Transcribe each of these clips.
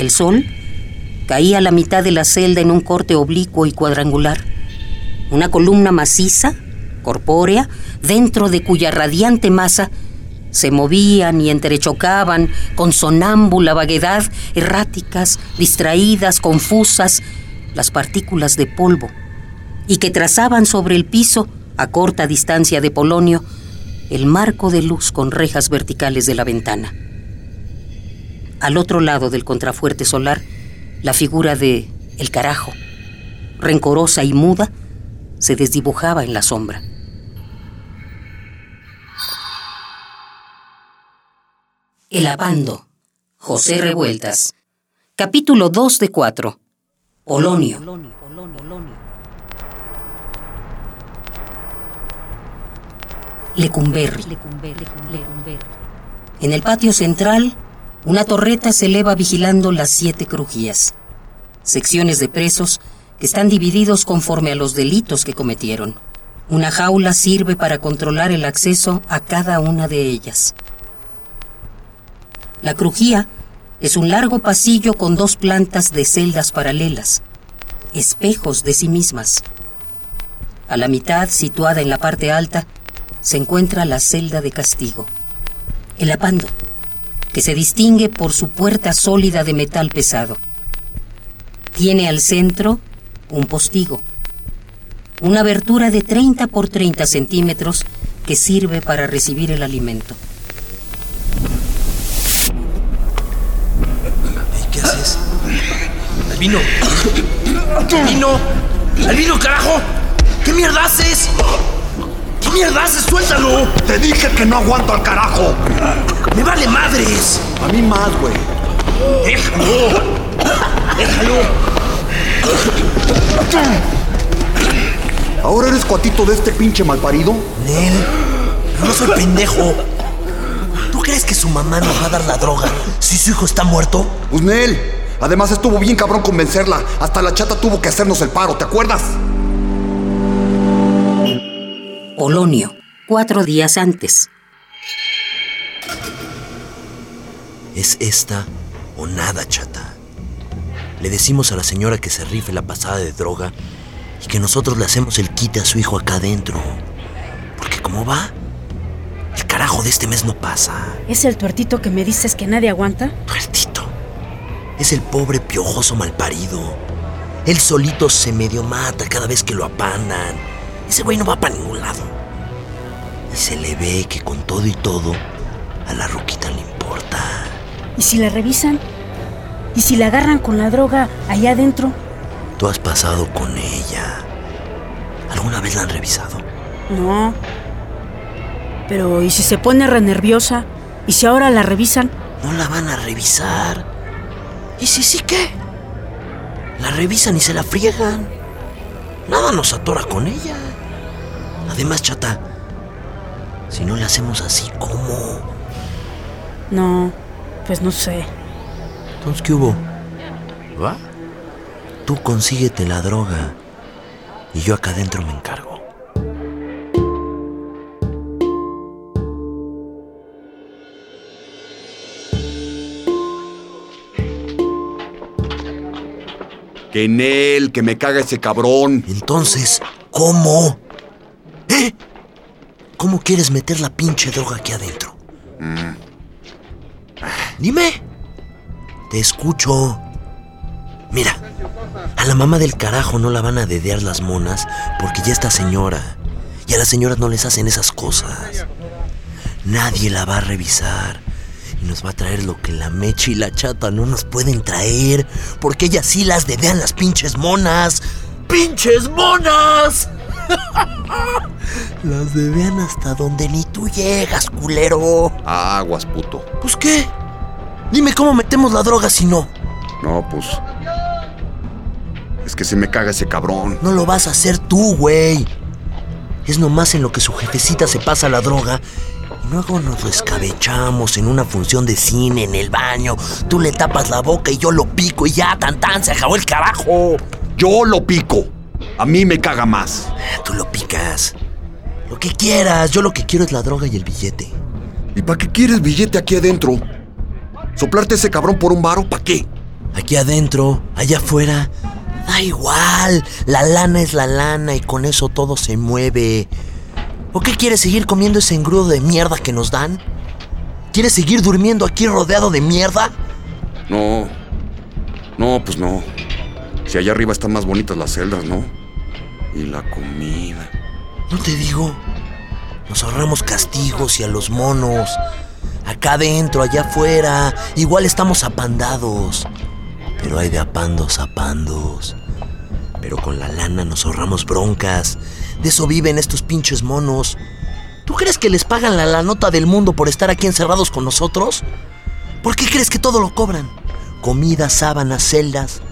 El sol caía a la mitad de la celda en un corte oblicuo y cuadrangular. Una columna maciza, corpórea, dentro de cuya radiante masa se movían y entrechocaban con sonámbula vaguedad, erráticas, distraídas, confusas, las partículas de polvo, y que trazaban sobre el piso, a corta distancia de Polonio, el marco de luz con rejas verticales de la ventana. Al otro lado del contrafuerte solar, la figura de el carajo, rencorosa y muda, se desdibujaba en la sombra. El Apando, José Revueltas. Capítulo 2 de 4. Polonio. Lecumberri. En el patio central, una torreta se eleva vigilando las siete crujías. Secciones de presos que están divididos conforme a los delitos que cometieron. Una jaula sirve para controlar el acceso a cada una de ellas. La crujía es un largo pasillo con dos plantas de celdas paralelas, espejos de sí mismas. A la mitad, situada en la parte alta, se encuentra la celda de castigo, el apando, que se distingue por su puerta sólida de metal pesado. Tiene al centro un postigo, una abertura de 30 por 30 centímetros que sirve para recibir el alimento. ¡Albino! ¡Albino! ¡Albino, carajo! ¿Qué mierda haces? ¿Qué mierda haces? ¡Suéltalo! Te dije que no aguanto al carajo. ¡Me vale madres! A mí más, güey. ¡Déjalo! ¡Déjalo! ¿Ahora eres cuatito de este pinche malparido? Nel, no soy pendejo. ¿Tú crees que su mamá nos va a dar la droga si su hijo está muerto? Pues Nel, Además estuvo bien cabrón convencerla. Hasta la chata tuvo que hacernos el paro, ¿te acuerdas? Polonio, cuatro días antes. Es esta o nada, chata. Le decimos a la señora que se rife la pasada de droga y que nosotros le hacemos el quite a su hijo acá adentro. Porque como va, el carajo de este mes no pasa. ¿Es el tuertito que me dices que nadie aguanta? Tuertito. Es el pobre piojoso malparido. Él solito se medio mata cada vez que lo apandan. Ese güey no va para ningún lado. Y se le ve que con todo y todo, a la ruquita le importa. ¿Y si la revisan? ¿Y si la agarran con la droga allá adentro? Tú has pasado con ella. ¿Alguna vez la han revisado? No. Pero ¿y si se pone re nerviosa? ¿Y si ahora la revisan? No la van a revisar. ¿Y si sí qué? La revisan y se la friegan. Nada nos atora con ella. Además, chata, si no le hacemos así, ¿cómo? No, pues no sé. Entonces, ¿qué hubo? ¿Va? Tú consíguete la droga y yo acá adentro me encargo. Que en él, que me caga ese cabrón. Entonces, ¿cómo? ¿Eh? ¿Cómo quieres meter la pinche droga aquí adentro? Mm. Dime. Te escucho. Mira, a la mamá del carajo no la van a dedear las monas porque ya está señora. Y a las señoras no les hacen esas cosas. Nadie la va a revisar y nos va a traer lo que la mecha y la chata no nos pueden traer, porque ellas sí las dedean las pinches monas. ¡Pinches monas! las dedean hasta donde ni tú llegas, culero. Aguas, puto. ¿Pues qué? Dime cómo metemos la droga si no. No, pues. Es que se me caga ese cabrón. No lo vas a hacer tú, güey. Es nomás en lo que su jefecita se pasa la droga Luego nos escabechamos en una función de cine, en el baño. Tú le tapas la boca y yo lo pico y ya, tan tan, se acabó el carajo. Yo lo pico. A mí me caga más. Tú lo picas. Lo que quieras. Yo lo que quiero es la droga y el billete. ¿Y para qué quieres billete aquí adentro? ¿Soplarte ese cabrón por un varo? ¿Para qué? Aquí adentro, allá afuera, da igual. La lana es la lana y con eso todo se mueve. ¿O qué quieres seguir comiendo ese engrudo de mierda que nos dan? ¿Quieres seguir durmiendo aquí rodeado de mierda? No. No, pues no. Si allá arriba están más bonitas las celdas, ¿no? Y la comida. No te digo. Nos ahorramos castigos y a los monos. Acá adentro, allá afuera, igual estamos apandados. Pero hay de apandos a pandos. Pero con la lana nos ahorramos broncas. De eso viven estos pinches monos. ¿Tú crees que les pagan la, la nota del mundo por estar aquí encerrados con nosotros? ¿Por qué crees que todo lo cobran? Comida, sábanas, celdas.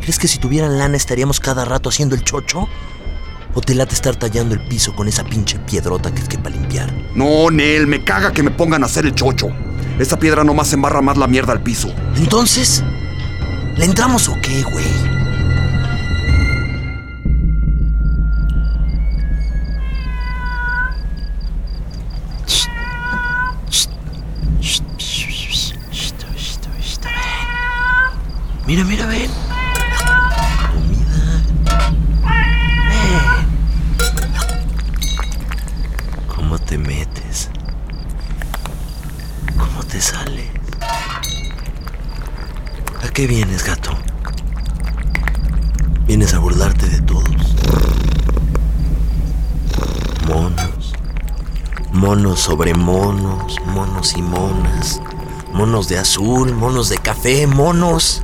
¿Crees que si tuvieran lana estaríamos cada rato haciendo el chocho? ¿O te late estar tallando el piso con esa pinche piedrota que es que para limpiar? No, Nel, me caga que me pongan a hacer el chocho. Esa piedra nomás embarra más la mierda al piso. Entonces, ¿le entramos o qué, güey? Monos sobre monos, monos y monas. Monos de azul, monos de café, monos.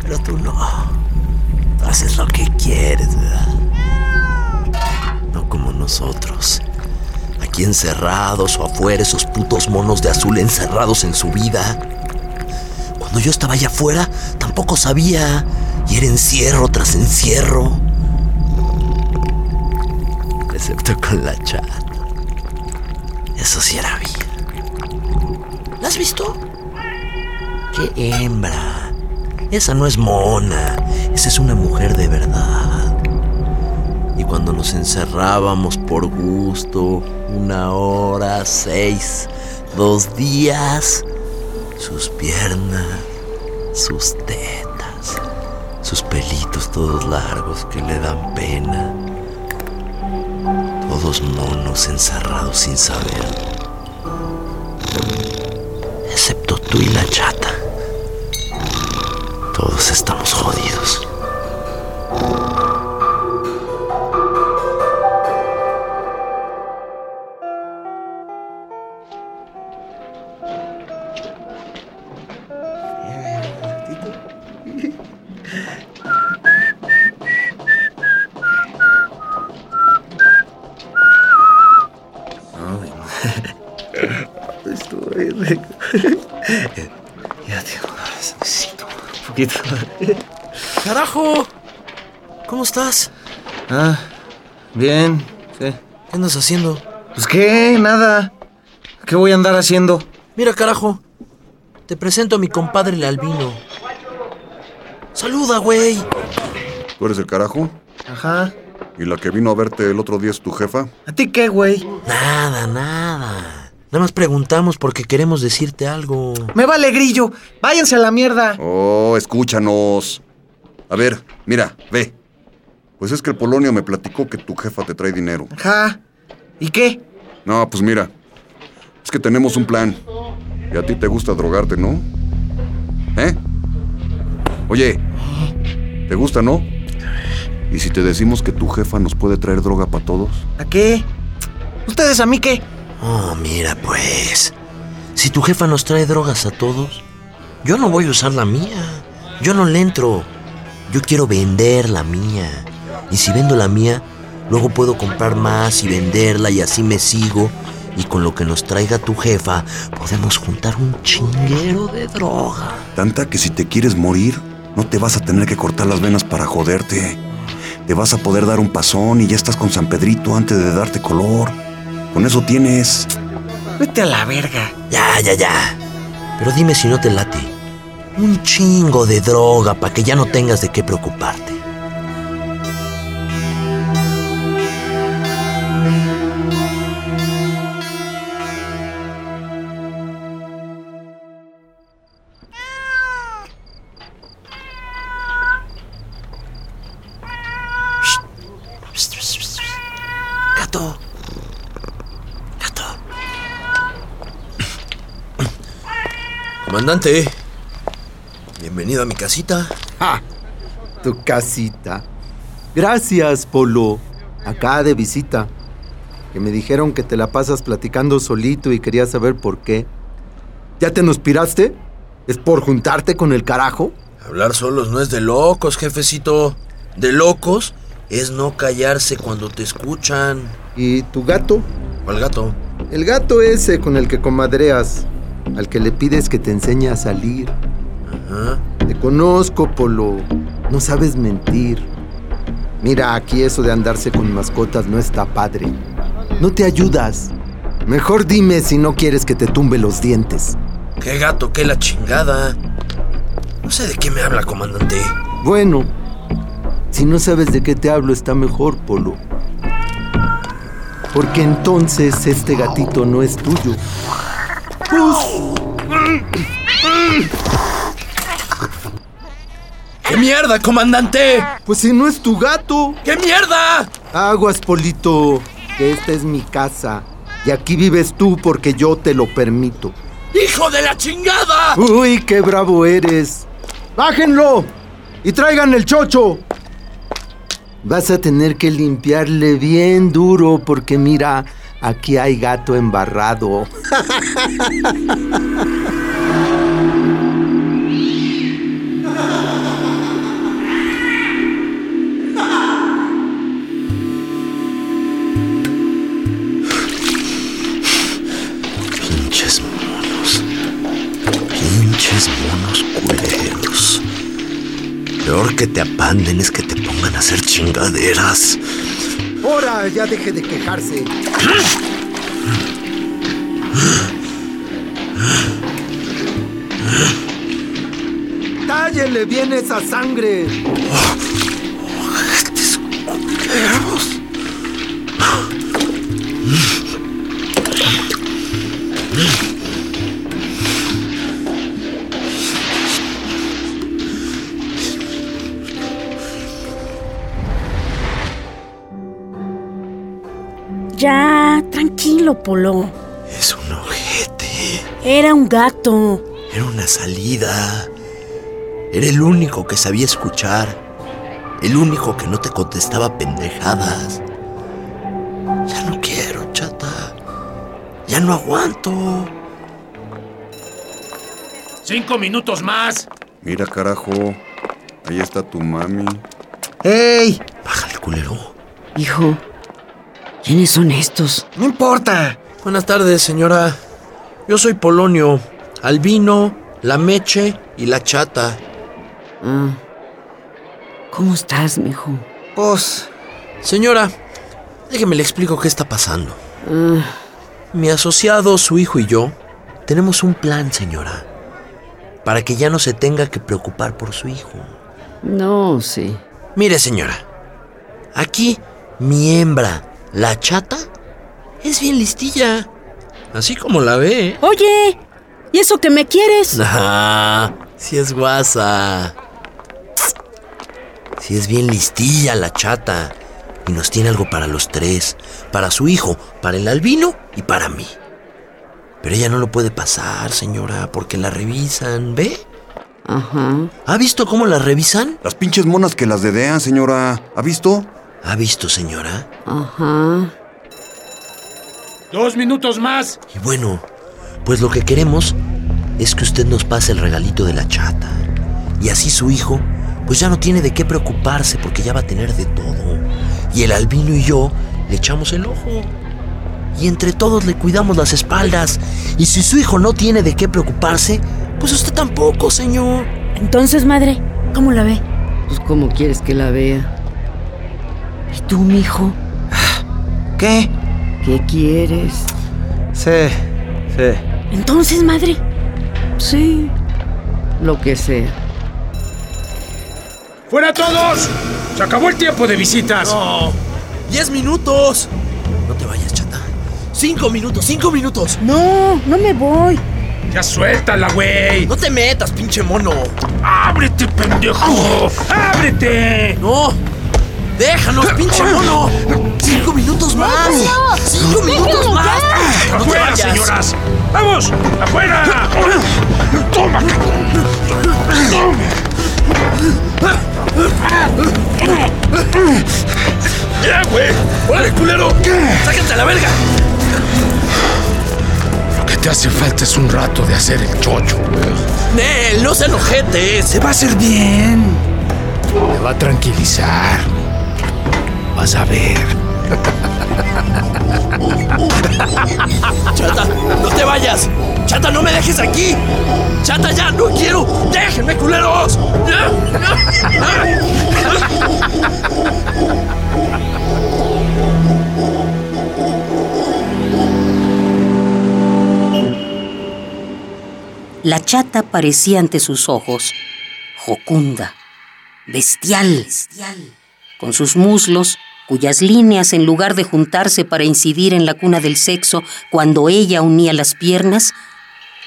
Pero tú no. Haces lo que quieres, ¿verdad? No como nosotros. Aquí encerrados o afuera, esos putos monos de azul encerrados en su vida. Cuando yo estaba allá afuera, tampoco sabía. Y era encierro tras encierro. Excepto con la chata. Eso sí era vida. ¿La has visto? ¡Qué hembra! Esa no es mona. Esa es una mujer de verdad. Y cuando nos encerrábamos por gusto, una hora, seis, dos días, sus piernas, sus tetas, sus pelitos todos largos que le dan pena. Monos encerrados sin saber. Excepto tú y la chata. Todos estamos jodidos. Poquito. ¡Carajo! ¿Cómo estás? Ah, bien. ¿Qué? ¿Qué andas haciendo? Pues qué, nada. ¿Qué voy a andar haciendo? Mira, carajo. Te presento a mi compadre el albino. Saluda, güey. ¿Tú eres el carajo? Ajá. ¿Y la que vino a verte el otro día es tu jefa? ¿A ti qué, güey? Nada, nada. Nada más preguntamos porque queremos decirte algo. Me vale grillo. Váyanse a la mierda. Oh, escúchanos. A ver, mira, ve. Pues es que el Polonio me platicó que tu jefa te trae dinero. Ajá. ¿Y qué? No, pues mira. Es que tenemos un plan. Y a ti te gusta drogarte, ¿no? ¿Eh? Oye, ¿te gusta, no? ¿Y si te decimos que tu jefa nos puede traer droga para todos? ¿A qué? ¿Ustedes a mí qué? Oh, mira, pues. Si tu jefa nos trae drogas a todos, yo no voy a usar la mía. Yo no le entro. Yo quiero vender la mía. Y si vendo la mía, luego puedo comprar más y venderla y así me sigo. Y con lo que nos traiga tu jefa, podemos juntar un chinguero de droga. Tanta que si te quieres morir, no te vas a tener que cortar las venas para joderte. Te vas a poder dar un pasón y ya estás con San Pedrito antes de darte color. Con eso tienes... Vete a la verga. Ya, ya, ya. Pero dime si no te late. Un chingo de droga para que ya no tengas de qué preocuparte. Gato. Comandante, bienvenido a mi casita. ¡Ja! Tu casita. Gracias, Polo. Acá de visita. Que me dijeron que te la pasas platicando solito y quería saber por qué. ¿Ya te nos piraste? ¿Es por juntarte con el carajo? Hablar solos no es de locos, jefecito. De locos es no callarse cuando te escuchan. ¿Y tu gato? ¿Cuál gato? El gato ese con el que comadreas. Al que le pides que te enseñe a salir. Ajá. Te conozco, Polo. No sabes mentir. Mira, aquí eso de andarse con mascotas no está padre. No te ayudas. Mejor dime si no quieres que te tumbe los dientes. ¿Qué gato? ¿Qué la chingada? No sé de qué me habla, comandante. Bueno, si no sabes de qué te hablo, está mejor, Polo. Porque entonces este gatito no es tuyo. ¿Qué mierda, comandante? Pues si no es tu gato. ¿Qué mierda? Aguas, Polito, que esta es mi casa. Y aquí vives tú porque yo te lo permito. ¡Hijo de la chingada! Uy, qué bravo eres. Bájenlo y traigan el chocho. Vas a tener que limpiarle bien duro porque mira, aquí hay gato embarrado. Pinches monos. Pinches monos. Peor que te apanden es que te pongan a hacer chingaderas. Ahora ya deje de quejarse. Tállenle bien esa sangre. Tranquilo, Polo. Es un ojete. Era un gato. Era una salida. Era el único que sabía escuchar. El único que no te contestaba pendejadas. Ya no quiero, chata. Ya no aguanto. Cinco minutos más. Mira, carajo. Ahí está tu mami. ¡Ey! Baja el culero. Hijo, ¿quiénes son estos? No importa. Buenas tardes, señora. Yo soy Polonio. Albino, la Meche y la Chata. Ah, ¿Cómo estás, mijo? Pues, Señora, déjeme le explico qué está pasando. Ah, Mi asociado, su hijo y yo tenemos un plan, señora. Para que ya no se tenga que preocupar por su hijo. no, sí. Mire, señora. Aquí, mi hembra, la chata, es bien listilla. Así como la ve. Oye, ¿y eso que me quieres? Ah, sí es guasa. Sí es bien listilla la chata. Y nos tiene algo para los tres. Para su hijo, para el albino y para mí. Pero ella no lo puede pasar, señora, porque la revisan, ¿ve? Ajá. ¿Ha visto cómo la revisan? Las pinches monas que las dedean, señora. ¿Ha visto? ¿Ha visto, señora? Ajá. Dos minutos más. Y bueno, pues lo que queremos es que usted nos pase el regalito de la chata. Y así su hijo, pues ya no tiene de qué preocuparse porque ya va a tener de todo. Y el albino y yo le echamos el ojo. Y entre todos le cuidamos las espaldas. Y si su hijo no tiene de qué preocuparse, pues usted tampoco, señor. Entonces, madre, ¿cómo la ve? Pues, ¿cómo quieres que la vea? ¿Y tú, mijo? ¿qué? ¿Qué quieres? Sí, sí. Entonces, madre. Sí, lo que sea. ¡Fuera todos! ¡Se acabó el tiempo de visitas! No, diez minutos. No te vayas, chata. Cinco minutos, cinco minutos. No, no me voy. ¡Ya suéltala, güey! No te metas, pinche mono. ¡Ábrete, pendejo! ¡Ábrete! No. Déjanos, pinche mono. Cinco minutos más. Cinco minutos más. No te ¡Afuera, vayas. señoras! ¡Vamos! ¡Afuera! ¡Toma! ¡Ya, güey! ¡Órale, culero! ¡Sácate a la verga! Lo que te hace falta es un rato de hacer el chocho. ¡Nel! ¡No se enojete! Se va a hacer bien. Te va a tranquilizar. Vas a ver. ¡Chata! ¡No te vayas! ¡Chata, no me dejes aquí! ¡Chata, ya! ¡No quiero! ¡Déjenme, culeros! La chata parecía ante sus ojos jocunda, bestial, con sus muslos, cuyas líneas, en lugar de juntarse para incidir en la cuna del sexo cuando ella unía las piernas,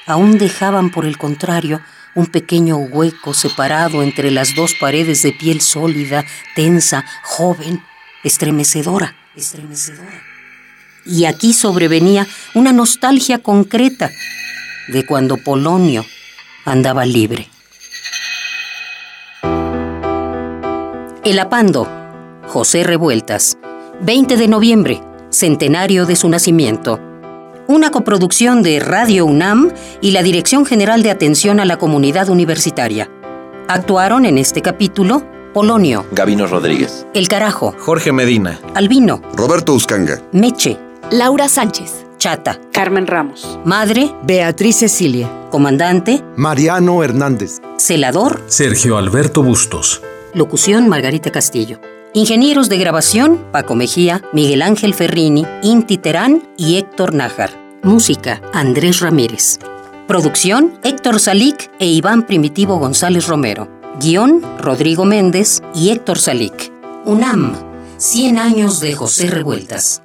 aún dejaban, por el contrario, un pequeño hueco separado entre las dos paredes de piel sólida, tensa, joven, estremecedora, estremecedora. Y aquí sobrevenía una nostalgia concreta de cuando Polonio andaba libre. El Apando, José Revueltas, 20 de noviembre, centenario de su nacimiento. Una coproducción de Radio UNAM y la Dirección General de Atención a la Comunidad Universitaria. Actuaron en este capítulo Polonio, Gabino Rodríguez. El Carajo, Jorge Medina. Albino, Roberto Uscanga. Meche, Laura Sánchez. Chata, Carmen Ramos. Madre, Beatriz Cecilia. Comandante, Mariano Hernández. Celador, Sergio Alberto Bustos. Locución Margarita Castillo. Ingenieros de grabación Paco Mejía, Miguel Ángel Ferrini, Inti Terán y Héctor Nájar. Música Andrés Ramírez. Producción Héctor Salic e Iván Primitivo González Romero. Guión Rodrigo Méndez y Héctor Salic. UNAM. 100 años de José Revueltas.